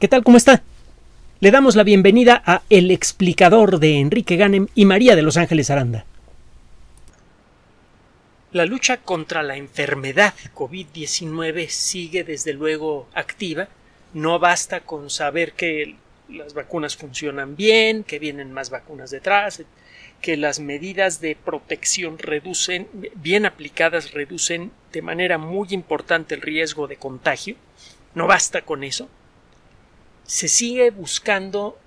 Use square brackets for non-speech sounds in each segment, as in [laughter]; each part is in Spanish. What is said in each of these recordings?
¿Qué tal? ¿Cómo está? Le damos la bienvenida a El explicador de Enrique Ganem y María de Los Ángeles Aranda. La lucha contra la enfermedad COVID-19 sigue desde luego activa. No basta con saber que las vacunas funcionan bien, que vienen más vacunas detrás, que las medidas de protección reducen, bien aplicadas, reducen de manera muy importante el riesgo de contagio. No basta con eso. Se sigue buscando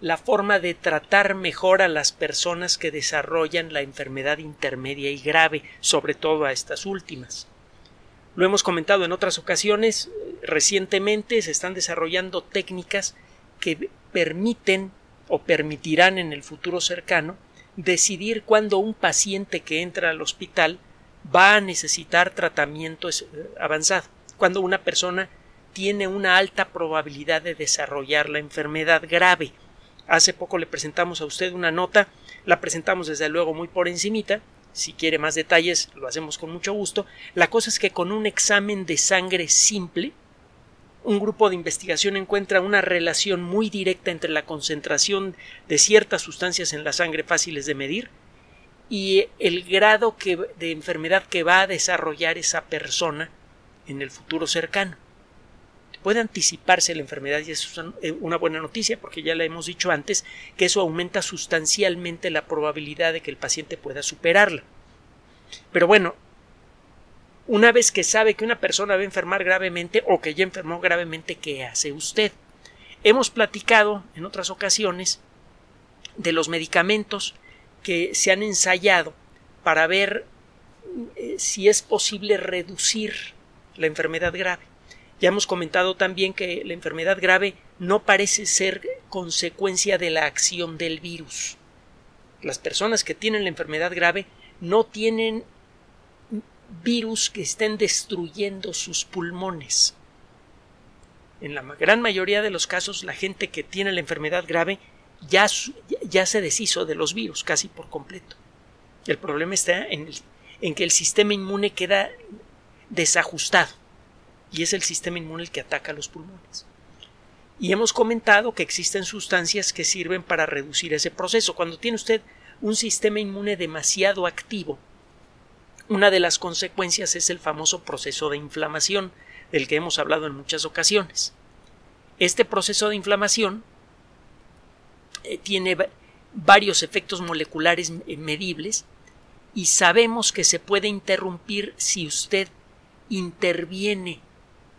la forma de tratar mejor a las personas que desarrollan la enfermedad intermedia y grave, sobre todo a estas últimas. Lo hemos comentado en otras ocasiones, recientemente se están desarrollando técnicas que permiten o permitirán en el futuro cercano decidir cuándo un paciente que entra al hospital va a necesitar tratamiento eh, avanzado, cuando una persona tiene una alta probabilidad de desarrollar la enfermedad grave. Hace poco le presentamos a usted una nota, la presentamos desde luego muy por encimita, si quiere más detalles lo hacemos con mucho gusto. La cosa es que con un examen de sangre simple, un grupo de investigación encuentra una relación muy directa entre la concentración de ciertas sustancias en la sangre fáciles de medir y el grado de enfermedad que va a desarrollar esa persona en el futuro cercano. Puede anticiparse la enfermedad y eso es eh, una buena noticia porque ya le hemos dicho antes que eso aumenta sustancialmente la probabilidad de que el paciente pueda superarla. Pero bueno, una vez que sabe que una persona va a enfermar gravemente o que ya enfermó gravemente, ¿qué hace usted? Hemos platicado en otras ocasiones de los medicamentos que se han ensayado para ver eh, si es posible reducir la enfermedad grave. Ya hemos comentado también que la enfermedad grave no parece ser consecuencia de la acción del virus. Las personas que tienen la enfermedad grave no tienen virus que estén destruyendo sus pulmones. En la gran mayoría de los casos, la gente que tiene la enfermedad grave ya, ya se deshizo de los virus casi por completo. El problema está en, en que el sistema inmune queda desajustado y es el sistema inmune el que ataca los pulmones. Y hemos comentado que existen sustancias que sirven para reducir ese proceso. Cuando tiene usted un sistema inmune demasiado activo, una de las consecuencias es el famoso proceso de inflamación, del que hemos hablado en muchas ocasiones. Este proceso de inflamación eh, tiene varios efectos moleculares eh, medibles y sabemos que se puede interrumpir si usted interviene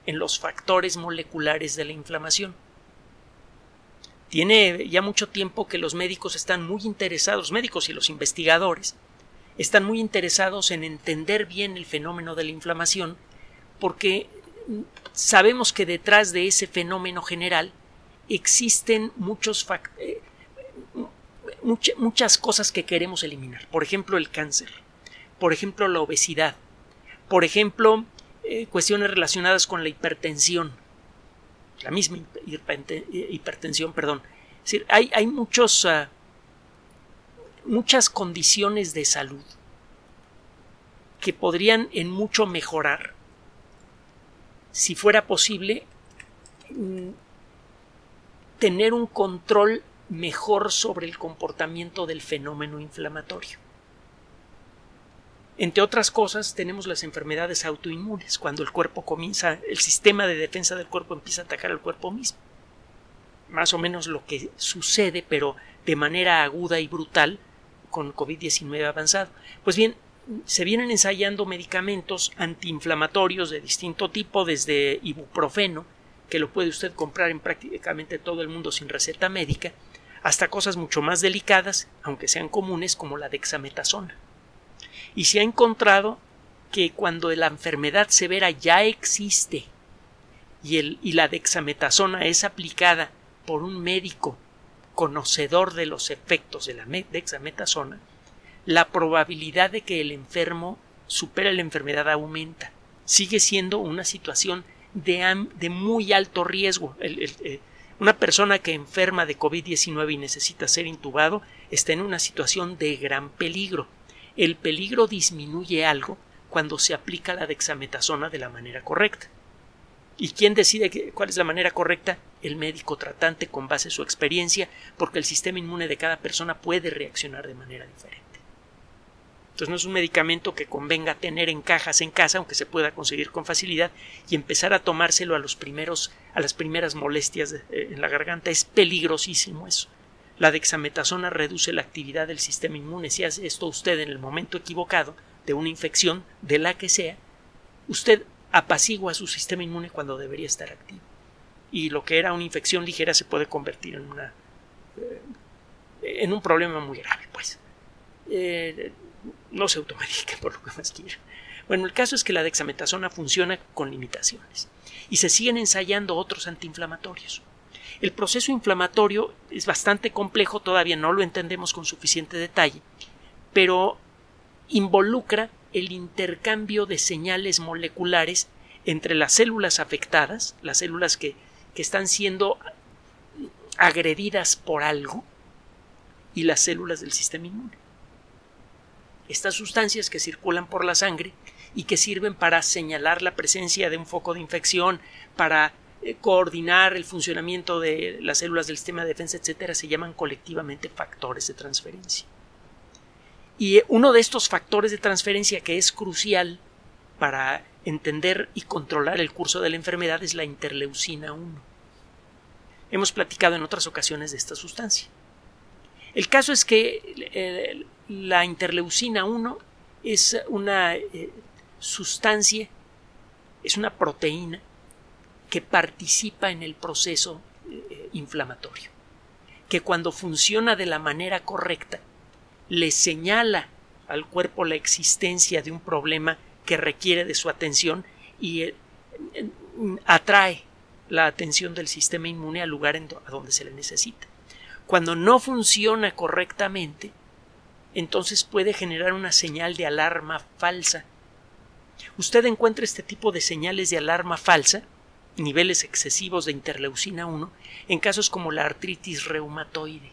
en los factores moleculares de la inflamación. Tiene ya mucho tiempo que los médicos están muy interesados, médicos y los investigadores, están muy interesados en entender bien el fenómeno de la inflamación porque sabemos que detrás de ese fenómeno general existen muchos eh, muchas cosas que queremos eliminar. Por ejemplo, el cáncer, por ejemplo, la obesidad, por ejemplo, eh, cuestiones relacionadas con la hipertensión, la misma hipertensión, perdón. Es decir, hay, hay muchos ah, muchas condiciones de salud que podrían en mucho mejorar si fuera posible mm, tener un control mejor sobre el comportamiento del fenómeno inflamatorio. Entre otras cosas, tenemos las enfermedades autoinmunes, cuando el cuerpo comienza, el sistema de defensa del cuerpo empieza a atacar al cuerpo mismo. Más o menos lo que sucede, pero de manera aguda y brutal, con COVID-19 avanzado. Pues bien, se vienen ensayando medicamentos antiinflamatorios de distinto tipo, desde ibuprofeno, que lo puede usted comprar en prácticamente todo el mundo sin receta médica, hasta cosas mucho más delicadas, aunque sean comunes, como la dexametasona. Y se ha encontrado que cuando la enfermedad severa ya existe y, el, y la dexametasona es aplicada por un médico conocedor de los efectos de la dexametasona, la probabilidad de que el enfermo supere la enfermedad aumenta. Sigue siendo una situación de, de muy alto riesgo. Eh, una persona que enferma de COVID-19 y necesita ser intubado está en una situación de gran peligro. El peligro disminuye algo cuando se aplica la dexametasona de la manera correcta. ¿Y quién decide cuál es la manera correcta? El médico tratante con base en su experiencia, porque el sistema inmune de cada persona puede reaccionar de manera diferente. Entonces no es un medicamento que convenga tener en cajas en casa, aunque se pueda conseguir con facilidad, y empezar a tomárselo a los primeros, a las primeras molestias eh, en la garganta. Es peligrosísimo eso. La dexametasona reduce la actividad del sistema inmune. Si hace esto usted en el momento equivocado de una infección, de la que sea, usted apacigua su sistema inmune cuando debería estar activo. Y lo que era una infección ligera se puede convertir en una eh, en un problema muy grave, pues. Eh, no se automedique por lo que más quiera. Bueno, el caso es que la dexametasona funciona con limitaciones y se siguen ensayando otros antiinflamatorios. El proceso inflamatorio es bastante complejo, todavía no lo entendemos con suficiente detalle, pero involucra el intercambio de señales moleculares entre las células afectadas, las células que, que están siendo agredidas por algo, y las células del sistema inmune. Estas sustancias que circulan por la sangre y que sirven para señalar la presencia de un foco de infección, para coordinar el funcionamiento de las células del sistema de defensa, etcétera, se llaman colectivamente factores de transferencia. Y uno de estos factores de transferencia que es crucial para entender y controlar el curso de la enfermedad es la interleucina 1. Hemos platicado en otras ocasiones de esta sustancia. El caso es que eh, la interleucina 1 es una eh, sustancia, es una proteína que participa en el proceso eh, inflamatorio, que cuando funciona de la manera correcta le señala al cuerpo la existencia de un problema que requiere de su atención y eh, atrae la atención del sistema inmune al lugar a donde se le necesita. Cuando no funciona correctamente, entonces puede generar una señal de alarma falsa. Usted encuentra este tipo de señales de alarma falsa, niveles excesivos de interleucina 1, en casos como la artritis reumatoide.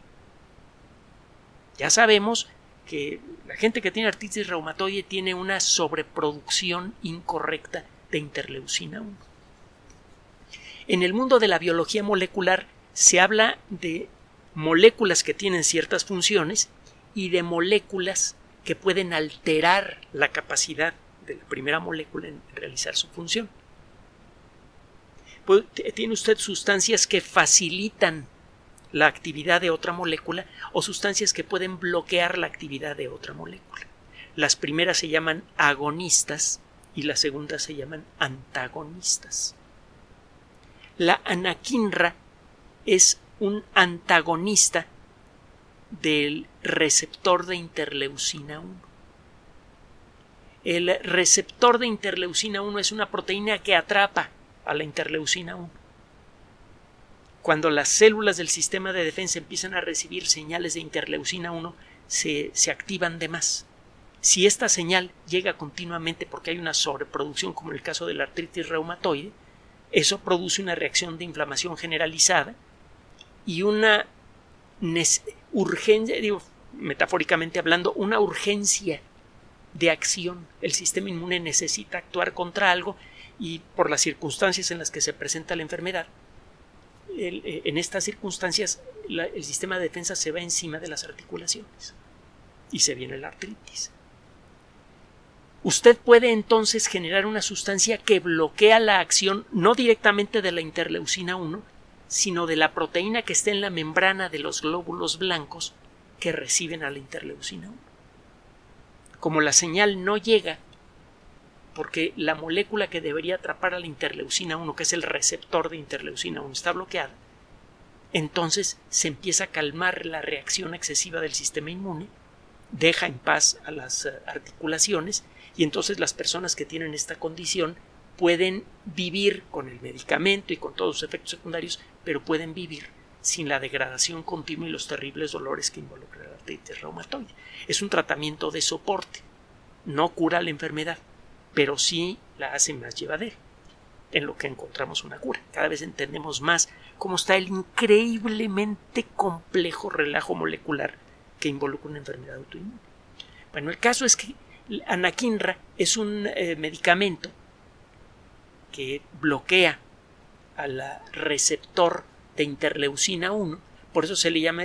Ya sabemos que la gente que tiene artritis reumatoide tiene una sobreproducción incorrecta de interleucina 1. En el mundo de la biología molecular se habla de moléculas que tienen ciertas funciones y de moléculas que pueden alterar la capacidad de la primera molécula en realizar su función. Tiene usted sustancias que facilitan la actividad de otra molécula o sustancias que pueden bloquear la actividad de otra molécula. Las primeras se llaman agonistas y las segundas se llaman antagonistas. La anaquinra es un antagonista del receptor de interleucina 1. El receptor de interleucina 1 es una proteína que atrapa a la interleucina 1 cuando las células del sistema de defensa empiezan a recibir señales de interleucina 1, se, se activan de más. Si esta señal llega continuamente porque hay una sobreproducción, como en el caso de la artritis reumatoide, eso produce una reacción de inflamación generalizada y una urgencia, digo, metafóricamente hablando, una urgencia de acción. El sistema inmune necesita actuar contra algo y por las circunstancias en las que se presenta la enfermedad, eh, en estas circunstancias el sistema de defensa se va encima de las articulaciones y se viene la artritis. Usted puede entonces generar una sustancia que bloquea la acción no directamente de la interleucina 1, sino de la proteína que está en la membrana de los glóbulos blancos que reciben a la interleucina 1. Como la señal no llega porque la molécula que debería atrapar a la interleucina 1, que es el receptor de interleucina 1, está bloqueada, entonces se empieza a calmar la reacción excesiva del sistema inmune, deja en paz a las eh, articulaciones y entonces las personas que tienen esta condición pueden vivir con el medicamento y con todos sus efectos secundarios, pero pueden vivir sin la degradación continua y los terribles dolores que involucra la artritis reumatoide. Es un tratamiento de soporte, no cura la enfermedad, pero sí la hace más llevadera, en lo que encontramos una cura. Cada vez entendemos más cómo está el increíblemente complejo relajo molecular que involucra una enfermedad autoinmune. Bueno, el caso es que anakinra es un eh, medicamento que bloquea al receptor de interleucina 1, por eso se le llama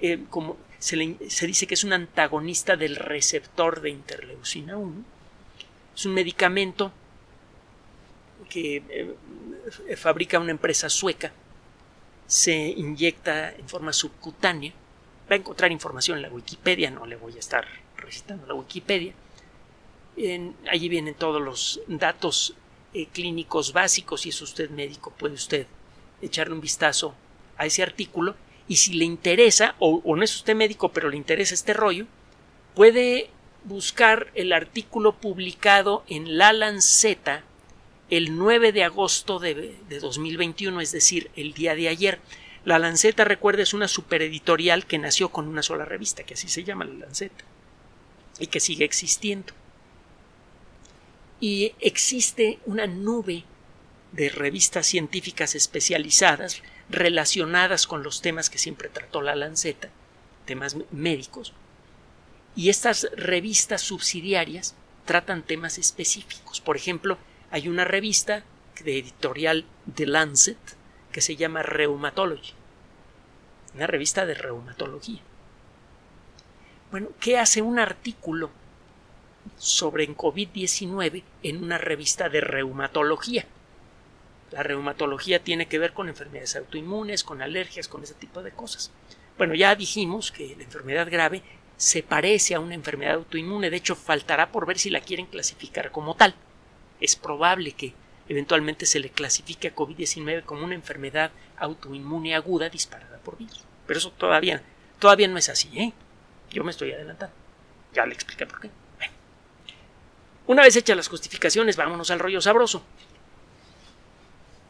eh, como se, dice que es un antagonista del receptor de interleucina 1. Es un medicamento que eh, fabrica una empresa sueca, se inyecta en forma subcutánea. Va a encontrar información en la Wikipedia, no le voy a estar recitando la Wikipedia. allí vienen todos los datos eh, clínicos básicos. Si es usted médico, puede usted echarle un vistazo a ese artículo y si le interesa, o, no es usted médico, pero le interesa este rollo, puede buscar el artículo publicado en La Lanceta el 9 de agosto de, 2021, es decir, el día de ayer. La Lanceta, recuerda, es una supereditorial que nació con una sola revista, que así se llama La Lanceta, y que sigue existiendo. Y existe una nube de revistas científicas especializadas relacionadas con los temas que siempre trató la Lanceta, temas médicos, y estas revistas subsidiarias tratan temas específicos. Por ejemplo, hay una revista de editorial The Lancet que se llama Rheumatology, una revista de reumatología. Bueno, ¿qué hace un artículo sobre COVID-19 en una revista de reumatología? La reumatología tiene que ver con enfermedades autoinmunes, con alergias, con ese tipo de cosas. Bueno, ya dijimos que la enfermedad grave se parece a una enfermedad autoinmune, de hecho faltará por ver si la quieren clasificar como tal. Es probable que eventualmente se le clasifique a COVID-19 como una enfermedad autoinmune aguda disparada por virus. Pero eso todavía, todavía no es así, ¿eh? Yo me estoy adelantando. Ya le expliqué por qué. Una vez hechas las justificaciones, vámonos al rollo sabroso.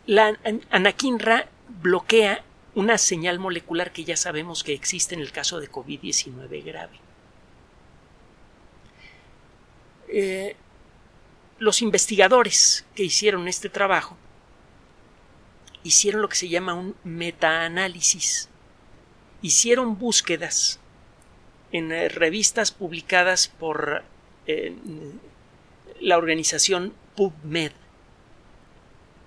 La anakinra bloquea una señal molecular que ya sabemos que existe en el caso de COVID-19 grave. Eh, los investigadores que hicieron este trabajo hicieron lo que se llama un metaanálisis. Hicieron búsquedas en eh, revistas publicadas por eh, la organización PubMed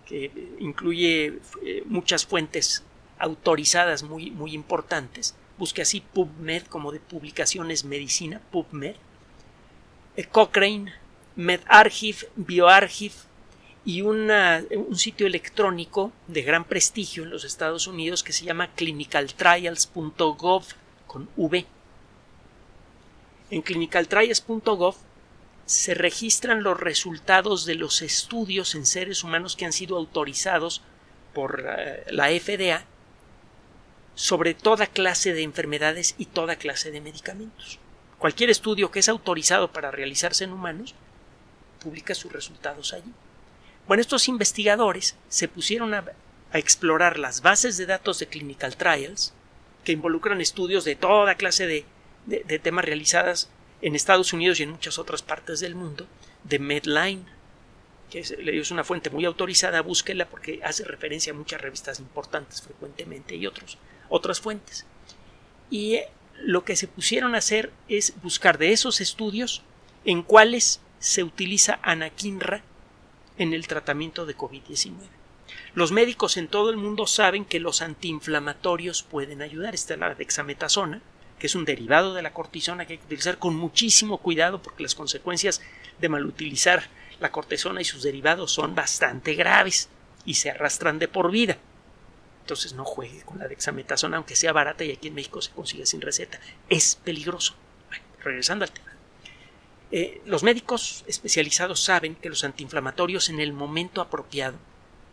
que incluye muchas fuentes autorizadas muy, muy importantes. Busque así PubMed como de publicaciones medicina, PubMed. Eh, Cochrane, MedArchive, BioArchive y un sitio electrónico de gran prestigio en los Estados Unidos que se llama clinicaltrials.gov con V. En clinicaltrials.gov se registran los resultados de los estudios en seres humanos que han sido autorizados por eh, la FDA sobre toda clase de enfermedades y toda clase de medicamentos. Cualquier estudio que es autorizado para realizarse en humanos publica sus resultados allí. Bueno, estos investigadores se pusieron a, explorar las bases de datos de clinical trials que involucran estudios de toda clase de, de temas realizadas en Estados Unidos y en muchas otras partes del mundo de Medline, que es, una fuente muy autorizada, búsquela porque hace referencia a muchas revistas importantes frecuentemente y otros, otras fuentes. Y lo que se pusieron a hacer es buscar de esos estudios en cuáles se utiliza anakinra en el tratamiento de COVID-19. Los médicos en todo el mundo saben que los antiinflamatorios pueden ayudar. Esta es la dexametasona, que es un derivado de la cortisona que hay que utilizar con muchísimo cuidado porque las consecuencias de malutilizar la cortisona y sus derivados son bastante graves y se arrastran de por vida. Entonces no juegue con la dexametasona aunque sea barata y aquí en México se consigue sin receta. Es peligroso. regresando al tema. Eh, los médicos especializados saben que los antiinflamatorios en el momento apropiado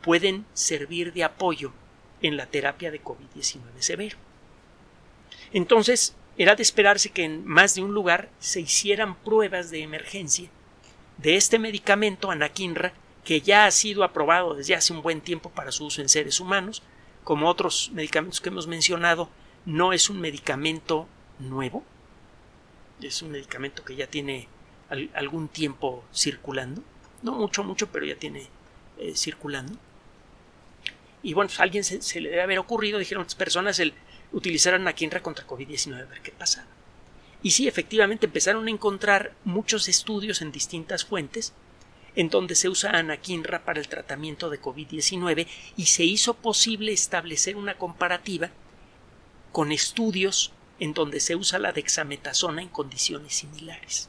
pueden servir de apoyo en la terapia de COVID-19 severo. Entonces, era de esperarse que en más de un lugar se hicieran pruebas de emergencia de este medicamento anakinra que ya ha sido aprobado desde hace un buen tiempo para su uso en seres humanos, como otros medicamentos que hemos mencionado, no es un medicamento nuevo, es un medicamento que ya tiene algún tiempo circulando, no mucho, mucho, pero ya tiene eh, circulando. Y bueno, pues a alguien se, le debe haber ocurrido, dijeron personas, el, utilizaron a Kinra contra COVID-19 a ver qué pasaba. Y sí, efectivamente empezaron a encontrar muchos estudios en distintas fuentes en donde se usa anakinra para el tratamiento de COVID-19 y se hizo posible establecer una comparativa con estudios en donde se usa la dexametasona en condiciones similares.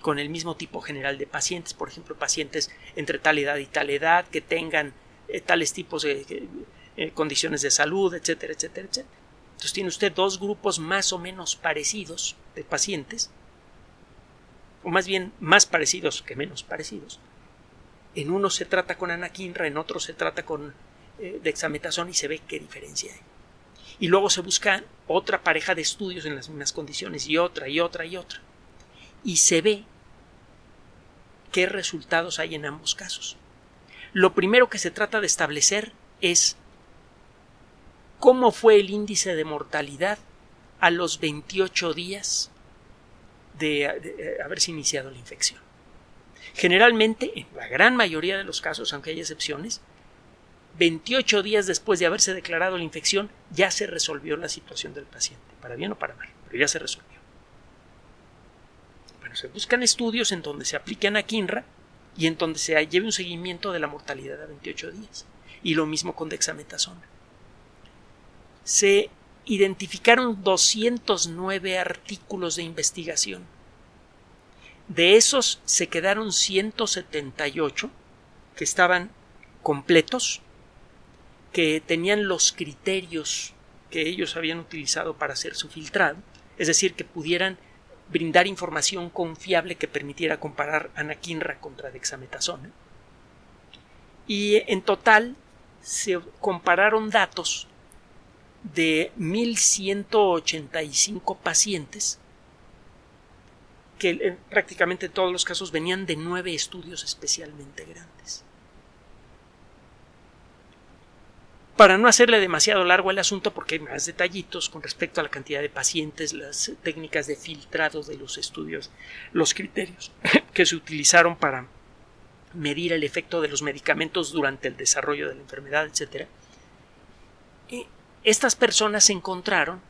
Con el mismo tipo general de pacientes, por ejemplo, pacientes entre tal edad y tal edad que tengan eh, tales tipos de eh, condiciones de salud, etcétera, etcétera, etcétera. Entonces tiene usted dos grupos más o menos parecidos de pacientes o más bien más parecidos que menos parecidos. En uno se trata con anakinra, en otro se trata con eh, dexametasona y se ve qué diferencia hay. Y luego se busca otra pareja de estudios en las mismas condiciones y otra y otra y otra. Y se ve qué resultados hay en ambos casos. Lo primero que se trata de establecer es cómo fue el índice de mortalidad a los 28 días de, eh, haberse iniciado la infección. Generalmente, en la gran mayoría de los casos, aunque hay excepciones, 28 días después de haberse declarado la infección ya se resolvió la situación del paciente, para bien o para mal, pero ya se resolvió. Bueno, se buscan estudios en donde se aplique anakinra y en donde se lleve un seguimiento de la mortalidad a 28 días. Y lo mismo con dexametasona. Se identificaron 209 artículos de investigación. De esos se quedaron 178 que estaban completos, que tenían los criterios que ellos habían utilizado para hacer su filtrado, es decir, que pudieran brindar información confiable que permitiera comparar anakinra contra dexametasona. Y en total se compararon datos de 1.185 pacientes que en prácticamente todos los casos venían de nueve estudios especialmente grandes. Para no hacerle demasiado largo el asunto, porque hay más detallitos con respecto a la cantidad de pacientes, las técnicas de filtrado de los estudios, los criterios [laughs] que se utilizaron para medir el efecto de los medicamentos durante el desarrollo de la enfermedad, etc estas personas encontraron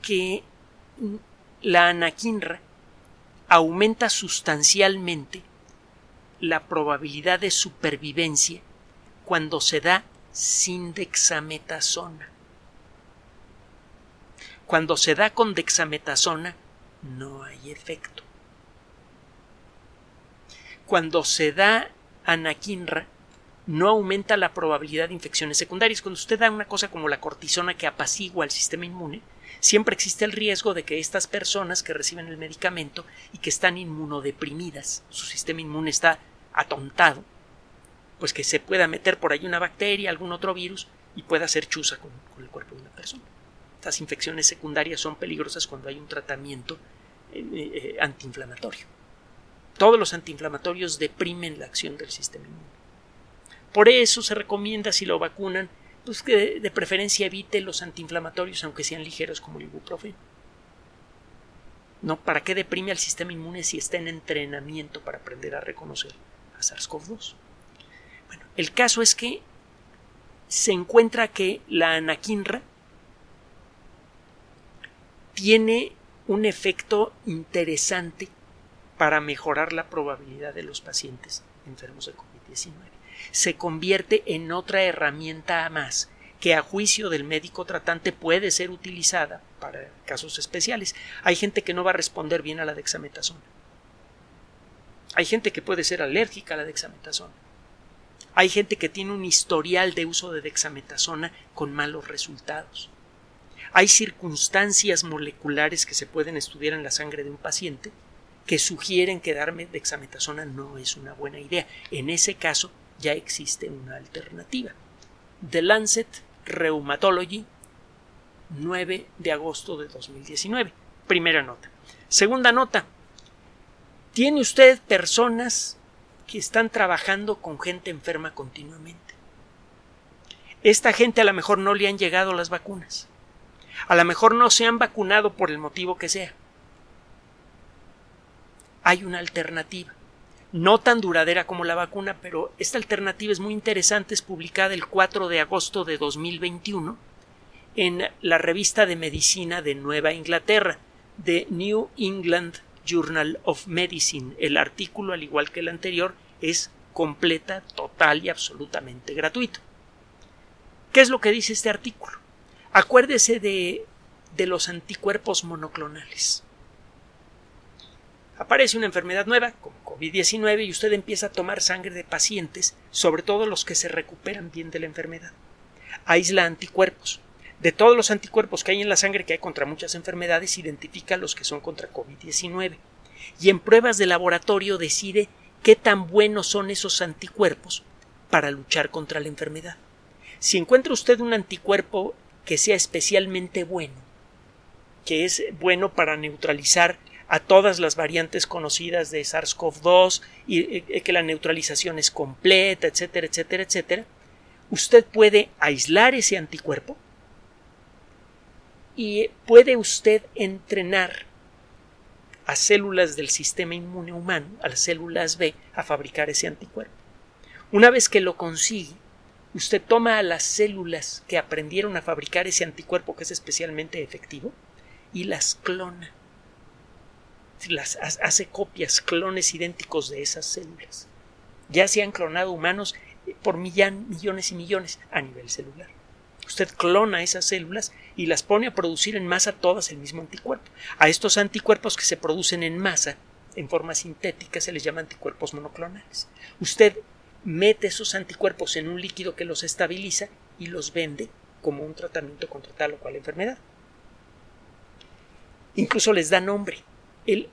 que la anakinra aumenta sustancialmente la probabilidad de supervivencia cuando se da sin dexametasona. Cuando se da con dexametasona no hay efecto. Cuando se da anakinra no aumenta la probabilidad de infecciones secundarias. Cuando usted da una cosa como la cortisona que apacigua el sistema inmune, siempre existe el riesgo de que estas personas que reciben el medicamento y que están inmunodeprimidas, su sistema inmune está atontado, pues que se pueda meter por ahí una bacteria, algún otro virus y pueda hacer chuza con, el cuerpo de una persona. Estas infecciones secundarias son peligrosas cuando hay un tratamiento eh, eh, antiinflamatorio. Todos los antiinflamatorios deprimen la acción del sistema inmune. Por eso se recomienda si lo vacunan, pues que de preferencia evite los antiinflamatorios, aunque sean ligeros como el ibuprofeno. ¿No? ¿Para qué deprime al sistema inmune si está en entrenamiento para aprender a reconocer a SARS-CoV-2? Bueno, el caso es que se encuentra que la anakinra tiene un efecto interesante para mejorar la probabilidad de los pacientes enfermos de COVID-19 se convierte en otra herramienta más que a juicio del médico tratante puede ser utilizada para casos especiales. Hay gente que no va a responder bien a la dexametasona. Hay gente que puede ser alérgica a la dexametasona. Hay gente que tiene un historial de uso de dexametasona con malos resultados. Hay circunstancias moleculares que se pueden estudiar en la sangre de un paciente que sugieren que darme dexametasona no es una buena idea. En ese caso, ya existe una alternativa. The Lancet Rheumatology, 9 de agosto de 2019. Primera nota. Segunda nota. ¿Tiene usted personas que están trabajando con gente enferma continuamente? Esta gente a lo mejor no le han llegado las vacunas. A lo mejor no se han vacunado por el motivo que sea. Hay una alternativa no tan duradera como la vacuna, pero esta alternativa es muy interesante, es publicada el 4 de agosto de 2021 en la revista de medicina de Nueva Inglaterra, The New England Journal of Medicine. El artículo, al igual que el anterior, es completa, total y absolutamente gratuito. ¿Qué es lo que dice este artículo? Acuérdese de, de los anticuerpos monoclonales. Aparece una enfermedad nueva, como COVID-19, y usted empieza a tomar sangre de pacientes, sobre todo los que se recuperan bien de la enfermedad. Aísla anticuerpos. De todos los anticuerpos que hay en la sangre que hay contra muchas enfermedades, identifica los que son contra COVID-19. Y en pruebas de laboratorio decide qué tan buenos son esos anticuerpos para luchar contra la enfermedad. Si encuentra usted un anticuerpo que sea especialmente bueno, que es bueno para neutralizar a todas las variantes conocidas de SARS-CoV-2 y eh, que la neutralización es completa, etcétera, etcétera, etcétera, usted puede aislar ese anticuerpo y puede usted entrenar a células del sistema inmune humano, a las células B, a fabricar ese anticuerpo. Una vez que lo consigue, usted toma a las células que aprendieron a fabricar ese anticuerpo que es especialmente efectivo y las clona las hace copias, clones idénticos de esas células. Ya se han clonado humanos eh, por millones y millones a nivel celular. Usted clona esas células y las pone a producir en masa todas el mismo anticuerpo. A estos anticuerpos que se producen en masa, en forma sintética, se les llama anticuerpos monoclonales. Usted mete esos anticuerpos en un líquido que los estabiliza y los vende como un tratamiento contra tal o cual enfermedad. Incluso les da nombre el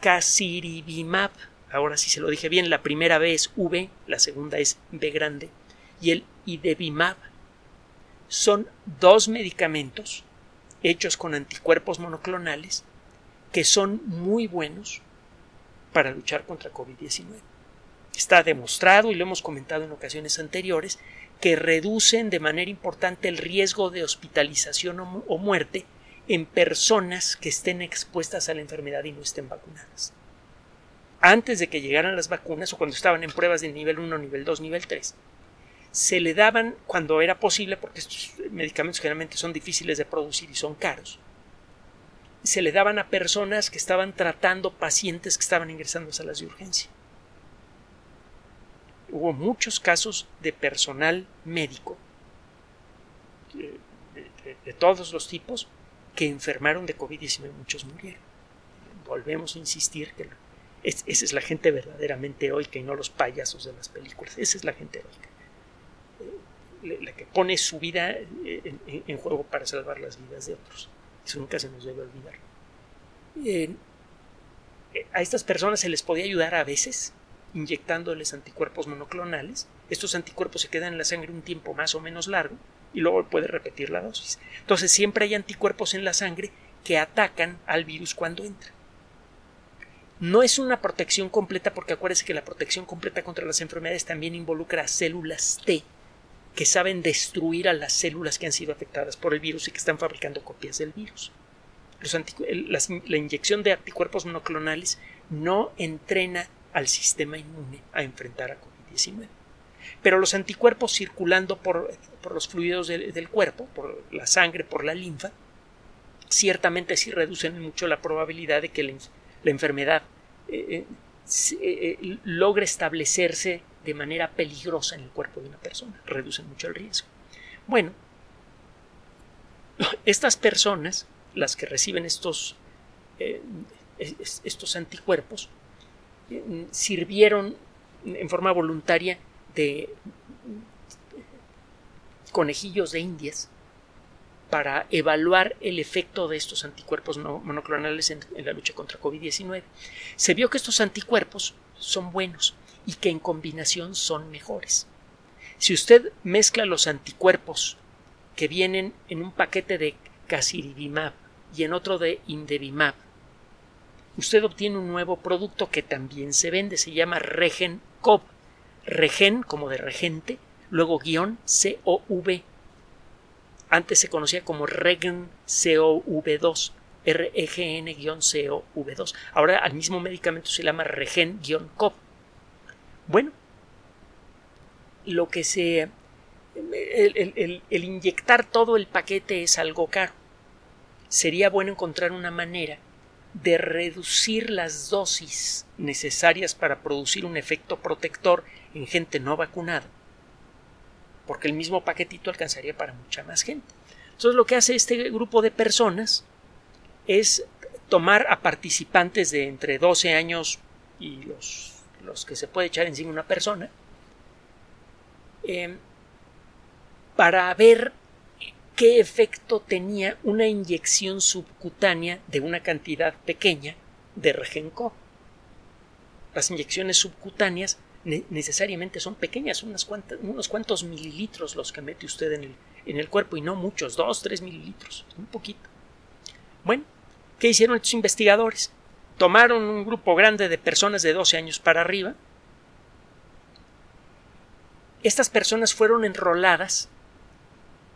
casiribimab, ahora sí se lo dije bien, la primera B es V, la segunda es B grande, y el idebimab. Son dos medicamentos hechos con anticuerpos monoclonales que son muy buenos para luchar contra COVID-19. Está demostrado, y lo hemos comentado en ocasiones anteriores, que reducen de manera importante el riesgo de hospitalización o muerte en personas que estén expuestas a la enfermedad y no estén vacunadas. Antes de que llegaran las vacunas o cuando estaban en pruebas de nivel 1, nivel 2, nivel 3, se le daban cuando era posible, porque estos medicamentos generalmente son difíciles de producir y son caros, se le daban a personas que estaban tratando pacientes que estaban ingresando a salas de urgencia. Hubo muchos casos de personal médico de, de todos los tipos que enfermaron de COVID-19 muchos murieron. Volvemos a insistir que esa es la gente verdaderamente heroica y no los payasos de las películas. Esa es la gente heroica. Eh, la que pone su vida en, en, juego para salvar las vidas de otros. Eso nunca se nos debe olvidar. Eh, a estas personas se les podía ayudar a veces inyectándoles anticuerpos monoclonales. Estos anticuerpos se quedan en la sangre un tiempo más o menos largo y luego puede repetir la dosis. Entonces siempre hay anticuerpos en la sangre que atacan al virus cuando entra. No es una protección completa porque acuérdese que la protección completa contra las enfermedades también involucra células T que saben destruir a las células que han sido afectadas por el virus y que están fabricando copias del virus. la inyección de anticuerpos monoclonales no entrena al sistema inmune a enfrentar a COVID-19 pero los anticuerpos circulando por, los fluidos del, cuerpo, por la sangre, por la linfa, ciertamente sí reducen mucho la probabilidad de que la, enfermedad eh, eh, eh, logre establecerse de manera peligrosa en el cuerpo de una persona, reducen mucho el riesgo. Bueno, [clears throat] estas personas, las que reciben estos, estos anticuerpos, sirvieron en forma voluntaria de conejillos de indias para evaluar el efecto de estos anticuerpos monoclonales en, la lucha contra COVID-19. Se vio que estos anticuerpos son buenos y que en combinación son mejores. Si usted mezcla los anticuerpos que vienen en un paquete de casirivimab y en otro de indevimab, usted obtiene un nuevo producto que también se vende, se llama Regen Cov regen como de regente, luego guion COV. Antes se conocía como Regen COV2, REGN-COV2. Ahora al mismo medicamento se llama Regen-COV. Bueno, lo que se. El inyectar todo el paquete es algo caro. Sería bueno encontrar una manera de reducir las dosis necesarias para producir un efecto protector en gente no vacunada, porque el mismo paquetito alcanzaría para mucha más gente. Entonces lo que hace este grupo de personas es tomar a participantes de entre 12 años y los, los que se puede echar encima una persona eh, para ver qué efecto tenía una inyección subcutánea de una cantidad pequeña de Regencov. Las inyecciones subcutáneas necesariamente son pequeñas, unos cuantos mililitros los que mete usted en el, en el cuerpo y no muchos, dos, tres mililitros, un poquito. Bueno, ¿qué hicieron estos investigadores? Tomaron un grupo grande de personas de 12 años para arriba. Estas personas fueron enroladas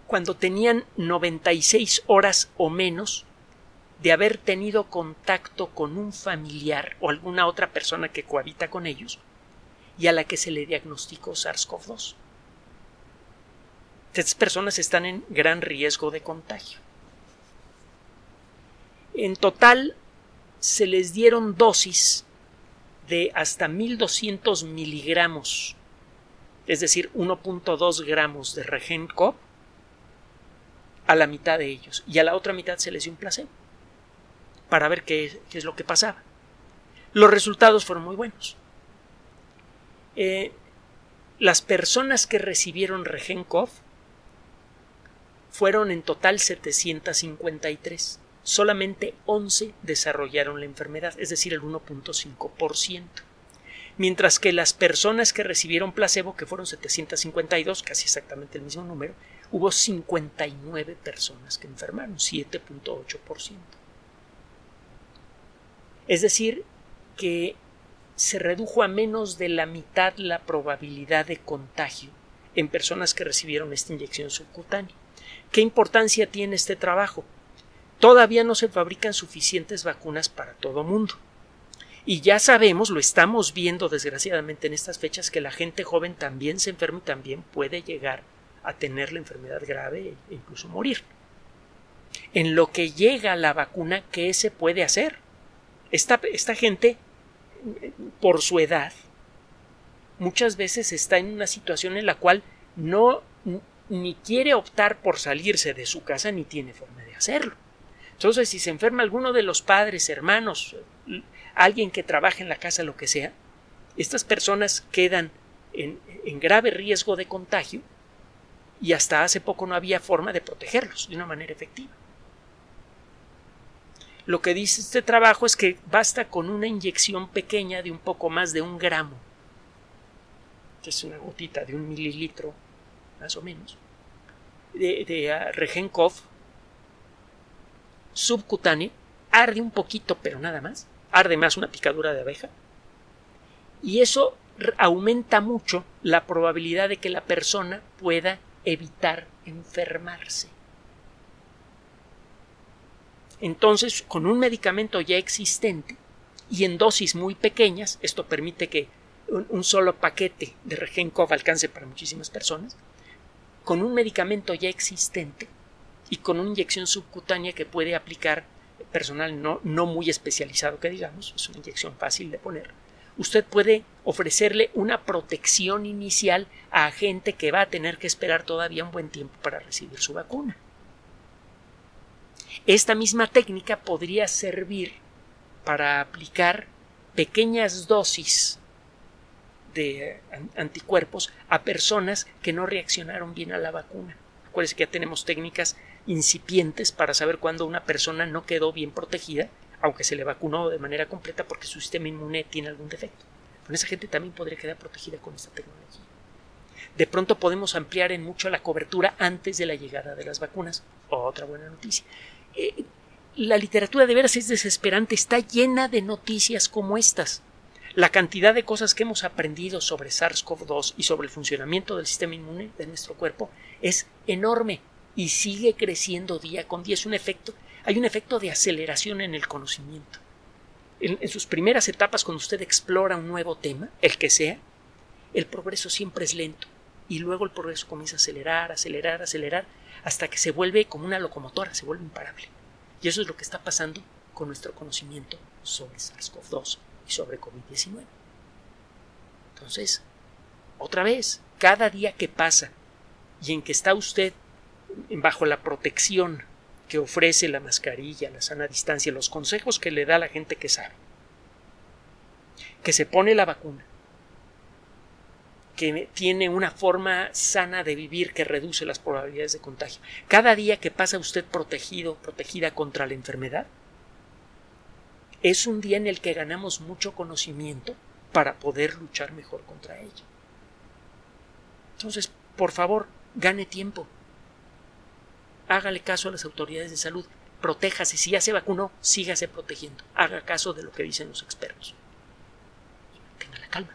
cuando tenían 96 horas o menos de haber tenido contacto con un familiar o alguna otra persona que cohabita con ellos y a la que se le diagnosticó SARS-CoV-2. Estas personas están en gran riesgo de contagio. En total se les dieron dosis de hasta 1200 miligramos, es decir, 1.2 gramos de Regencov a la mitad de ellos y a la otra mitad se les dio un placebo para ver qué, es lo que pasaba. Los resultados fueron muy buenos. Eh, las personas que recibieron Regenkov fueron en total 753. Solamente 11 desarrollaron la enfermedad, es decir, el 1.5%. Mientras que las personas que recibieron placebo, que fueron 752, casi exactamente el mismo número, hubo 59 personas que enfermaron, 7.8%. Es decir, que se redujo a menos de la mitad la probabilidad de contagio en personas que recibieron esta inyección subcutánea. ¿Qué importancia tiene este trabajo? Todavía no se fabrican suficientes vacunas para todo mundo. Y ya sabemos, lo estamos viendo desgraciadamente en estas fechas, que la gente joven también se enferma y también puede llegar a tener la enfermedad grave e incluso morir. En lo que llega la vacuna, ¿qué se puede hacer? Esta, esta gente, por su edad, muchas veces está en una situación en la cual no ni quiere optar por salirse de su casa ni tiene forma de hacerlo. Entonces, si se enferma alguno de los padres, hermanos, alguien que trabaja en la casa, lo que sea, estas personas quedan en, en grave riesgo de contagio y hasta hace poco no había forma de protegerlos de una manera efectiva. Lo que dice este trabajo es que basta con una inyección pequeña de un poco más de un gramo, que es una gotita de un mililitro, más o menos, de, de uh, Regenkov subcutáneo, arde un poquito, pero nada más, arde más una picadura de abeja, y eso aumenta mucho la probabilidad de que la persona pueda evitar enfermarse. Entonces, con un medicamento ya existente y en dosis muy pequeñas, esto permite que un, solo paquete de Regencov alcance para muchísimas personas, con un medicamento ya existente y con una inyección subcutánea que puede aplicar personal no, no muy especializado que digamos, es una inyección fácil de poner, usted puede ofrecerle una protección inicial a gente que va a tener que esperar todavía un buen tiempo para recibir su vacuna. Esta misma técnica podría servir para aplicar pequeñas dosis de anticuerpos a personas que no reaccionaron bien a la vacuna. Acuérdense que ya tenemos técnicas incipientes para saber cuándo una persona no quedó bien protegida aunque se le vacunó de manera completa porque su sistema inmune tiene algún defecto. Pero esa gente también podría quedar protegida con esta tecnología. De pronto podemos ampliar en mucho la cobertura antes de la llegada de las vacunas. Otra buena noticia. Eh, la literatura de veras es desesperante, está llena de noticias como estas. La cantidad de cosas que hemos aprendido sobre SARS-CoV-2 y sobre el funcionamiento del sistema inmune de nuestro cuerpo es enorme y sigue creciendo día con día. Es un efecto hay un efecto de aceleración en el conocimiento. En, sus primeras etapas, cuando usted explora un nuevo tema, el que sea, el progreso siempre es lento y luego el progreso comienza a acelerar, acelerar, acelerar, hasta que se vuelve como una locomotora, se vuelve imparable. Y eso es lo que está pasando con nuestro conocimiento sobre SARS-CoV-2 y sobre COVID-19. Entonces, otra vez, cada día que pasa y en que está usted bajo la protección que ofrece la mascarilla, la sana distancia, los consejos que le da la gente que sabe, que se pone la vacuna, que tiene una forma sana de vivir que reduce las probabilidades de contagio. Cada día que pasa usted protegido, protegida contra la enfermedad, es un día en el que ganamos mucho conocimiento para poder luchar mejor contra ella. Entonces, por favor, gane tiempo. Hágale caso a las autoridades de salud. Protéjase. Si ya se vacunó, sígase protegiendo. Haga caso de lo que dicen los expertos. Tenga la calma.